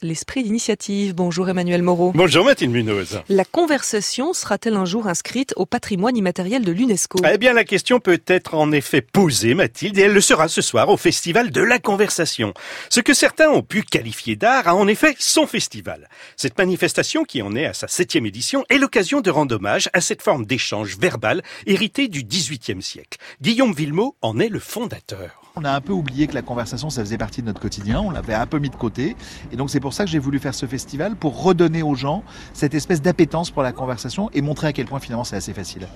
L'esprit d'initiative. Bonjour Emmanuel Moreau. Bonjour Mathilde Munoz. La conversation sera-t-elle un jour inscrite au patrimoine immatériel de l'UNESCO? Eh bien, la question peut être en effet posée, Mathilde, et elle le sera ce soir au Festival de la Conversation. Ce que certains ont pu qualifier d'art a en effet son festival. Cette manifestation, qui en est à sa septième édition, est l'occasion de rendre hommage à cette forme d'échange verbal héritée du XVIIIe siècle. Guillaume Villemot en est le fondateur. On a un peu oublié que la conversation, ça faisait partie de notre quotidien. On l'avait un peu mis de côté. Et donc, c'est pour ça que j'ai voulu faire ce festival, pour redonner aux gens cette espèce d'appétence pour la conversation et montrer à quel point finalement c'est assez facile.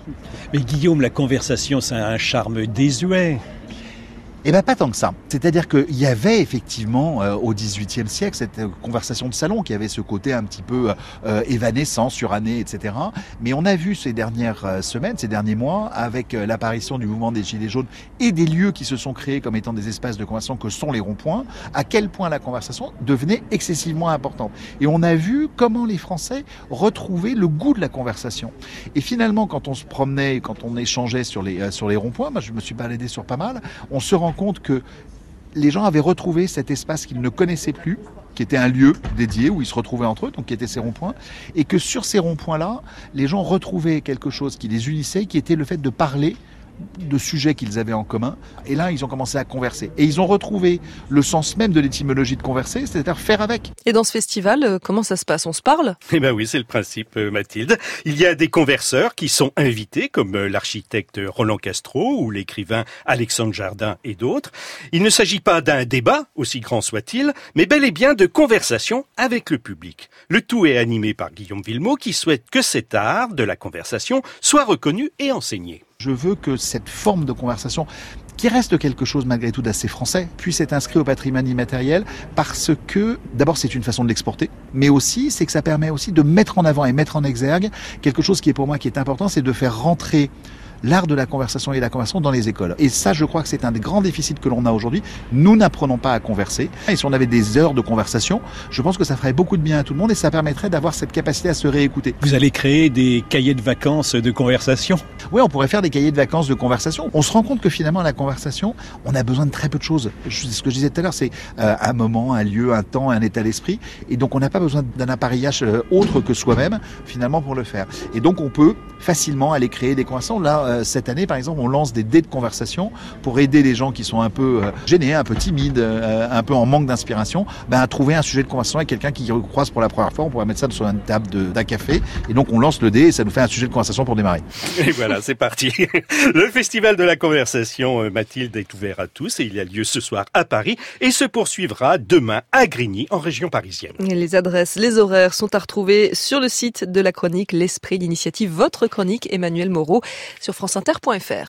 Mais Guillaume, la conversation, c'est un charme désuet. Eh bien, pas tant que ça. C'est-à-dire qu'il y avait effectivement euh, au XVIIIe siècle cette euh, conversation de salon qui avait ce côté un petit peu euh, évanescent, suranné, etc. Mais on a vu ces dernières euh, semaines, ces derniers mois, avec euh, l'apparition du mouvement des Gilets jaunes et des lieux qui se sont créés comme étant des espaces de conversation que sont les ronds-points, à quel point la conversation devenait excessivement importante. Et on a vu comment les Français retrouvaient le goût de la conversation. Et finalement, quand on se promenait, quand on échangeait sur les, euh, sur les ronds-points, moi je me suis baladé sur pas mal, on se rend compte que les gens avaient retrouvé cet espace qu'ils ne connaissaient plus, qui était un lieu dédié où ils se retrouvaient entre eux, donc qui était ces ronds-points, et que sur ces ronds-points-là, les gens retrouvaient quelque chose qui les unissait, qui était le fait de parler de sujets qu'ils avaient en commun. Et là, ils ont commencé à converser. Et ils ont retrouvé le sens même de l'étymologie de converser, c'est-à-dire faire avec. Et dans ce festival, euh, comment ça se passe? On se parle? Eh ben oui, c'est le principe, euh, Mathilde. Il y a des converseurs qui sont invités, comme euh, l'architecte Roland Castro ou l'écrivain Alexandre Jardin et d'autres. Il ne s'agit pas d'un débat, aussi grand soit-il, mais bel et bien de conversation avec le public. Le tout est animé par Guillaume Villemot, qui souhaite que cet art de la conversation soit reconnu et enseigné. Je veux que cette forme de conversation qui reste quelque chose malgré tout d'assez français, puisse être inscrit au patrimoine immatériel parce que d'abord c'est une façon de l'exporter, mais aussi c'est que ça permet aussi de mettre en avant et mettre en exergue quelque chose qui est pour moi qui est important, c'est de faire rentrer l'art de la conversation et la conversation dans les écoles. Et ça, je crois que c'est un des grands déficits que l'on a aujourd'hui. Nous n'apprenons pas à converser. Et si on avait des heures de conversation, je pense que ça ferait beaucoup de bien à tout le monde et ça permettrait d'avoir cette capacité à se réécouter. Vous allez créer des cahiers de vacances de conversation? Oui, on pourrait faire des cahiers de vacances de conversation. On se rend compte que finalement, la conversation, on a besoin de très peu de choses. Ce que je disais tout à l'heure, c'est euh, un moment, un lieu, un temps, un état d'esprit. Et donc, on n'a pas besoin d'un appareillage euh, autre que soi-même, finalement, pour le faire. Et donc, on peut facilement aller créer des conversations. Là, euh, cette année, par exemple, on lance des dés de conversation pour aider les gens qui sont un peu euh, gênés, un peu timides, euh, un peu en manque d'inspiration, ben, à trouver un sujet de conversation avec quelqu'un qui croise pour la première fois. On pourrait mettre ça sur une table de- d'un café. Et donc, on lance le dé et ça nous fait un sujet de conversation pour démarrer. Et voilà, c'est parti. Le Festival de la Conversation, Mathilde, est ouvert à tous et il a lieu ce soir à Paris et se poursuivra demain à Grigny, en région parisienne. Et Les adresses, les horaires sont à retrouver sur le site de la chronique L'Esprit d'initiative, votre chronique Emmanuel Moreau sur franceinter.fr.